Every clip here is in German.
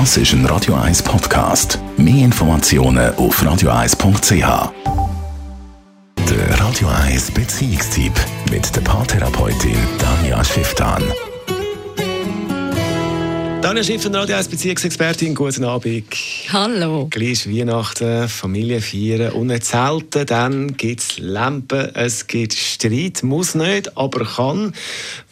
Das ist ein Radio 1 Podcast. Mehr Informationen auf radio1.ch. Der Radio 1 Beziehungstyp mit der Paartherapeutin Danja Schifftan. Daniel Schiff von Radio 1 Beziehungsexpertin, guten Abend. Hallo. Gleich Weihnachten, Familie feiern und nicht selten, dann gibt es Lampen, es gibt Streit, muss nicht, aber kann.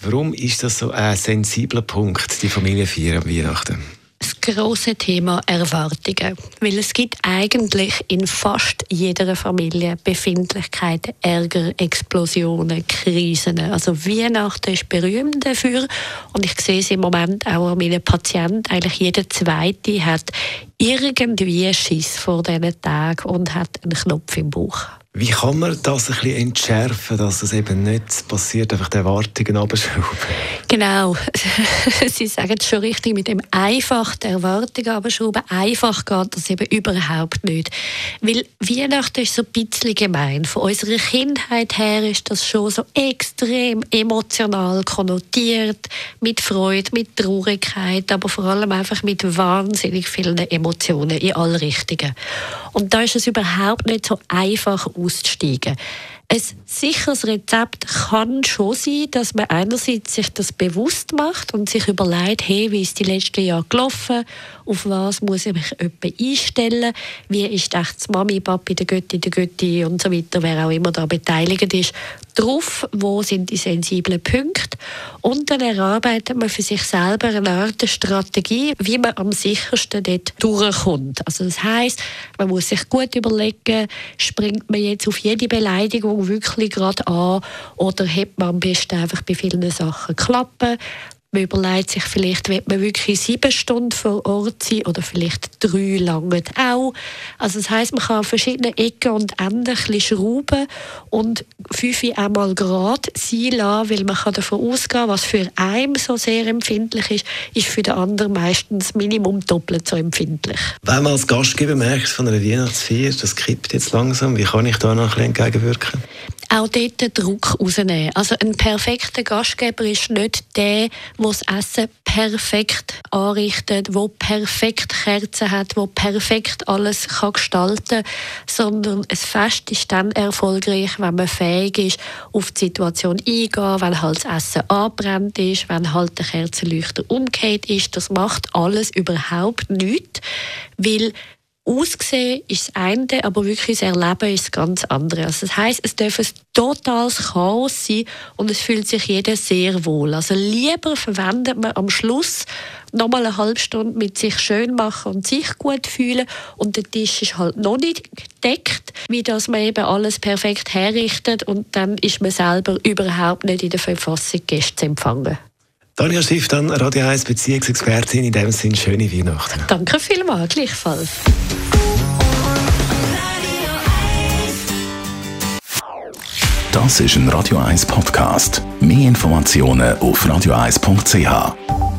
Warum ist das so ein sensibler Punkt, die Familie feiern am Weihnachten? Große Thema Erwartungen. Weil es gibt eigentlich in fast jeder Familie Befindlichkeiten, Ärger, Explosionen, Krisen. Also Weihnachten ist berühmt dafür. Und ich sehe es im Moment auch an meinen Patienten. Eigentlich jeder Zweite hat irgendwie Schiss vor diesen Tagen und hat einen Knopf im Bauch. Wie kann man das ein bisschen entschärfen, dass es eben nicht passiert, einfach die Erwartungen abschrauben? Genau. Sie sagen es schon richtig, mit dem einfach die Erwartungen abschrauben. Einfach geht das eben überhaupt nicht. Weil Weihnachten ist so ein bisschen gemein. Von unserer Kindheit her ist das schon so extrem emotional konnotiert. Mit Freude, mit Traurigkeit, aber vor allem einfach mit wahnsinnig vielen Emotionen in alle Richtungen. Und da ist es überhaupt nicht so einfach auszusteigen. Ein sicheres Rezept kann schon sein, dass man einerseits sich das bewusst macht und sich überlegt, hey, wie ist die letzten Jahre gelaufen, auf was muss ich mich einstellen, wie ist echt die Mami, Papi, der Götti, der Götti und so weiter, wer auch immer da beteiligt ist, drauf, wo sind die sensiblen Punkte? Und dann erarbeitet man für sich selber eine Art Strategie, wie man am sichersten dort durchkommt. Also das heißt, man muss sich gut überlegen, springt man jetzt auf jede Beleidigung wirklich gerade an oder hat man am besten einfach bei vielen Sachen klappen. Man überlegt sich vielleicht, wird man wirklich sieben Stunden vor Ort sein oder vielleicht drei lange auch. Also das heißt, man kann an verschiedenen Ecken und Enden ein bisschen schrauben und fünf einmal gerade sein lassen, weil man kann davon ausgehen, was für einen so sehr empfindlich ist, ist für den anderen meistens Minimum doppelt so empfindlich. Wenn man als Gastgeber merkt von einer Weihnachtsfeier, das kippt jetzt langsam, wie kann ich da noch ein bisschen entgegenwirken? auch dort den Druck rausnehmen. Also ein perfekter Gastgeber ist nicht der, der das Essen perfekt anrichtet, der perfekt Kerzen hat, der perfekt alles kann gestalten kann, sondern ein Fest ist dann erfolgreich, wenn man fähig ist, auf die Situation eingehen, wenn halt das Essen anbrennt ist, wenn halt der Kerzenleuchter umgekehrt ist. Das macht alles überhaupt nichts, weil Ausgesehen ist das eine, aber wirklich das Erleben ist das ganz andere. Also das heisst, es darf ein totales Chaos sein und es fühlt sich jeder sehr wohl. Also lieber verwendet man am Schluss nochmal eine halbe Stunde mit sich schön machen und sich gut fühlen und der Tisch ist halt noch nicht gedeckt, wie dass man eben alles perfekt herrichtet und dann ist man selber überhaupt nicht in der Verfassung, Gäste zu empfangen. Daniel Schiff, dann Radio 1 Beziehungsexpertin. In dem Sinne, schöne Weihnachten. Danke vielmals, gleichfalls. Das ist ein Radio 1 Podcast. Mehr Informationen auf radio1.ch.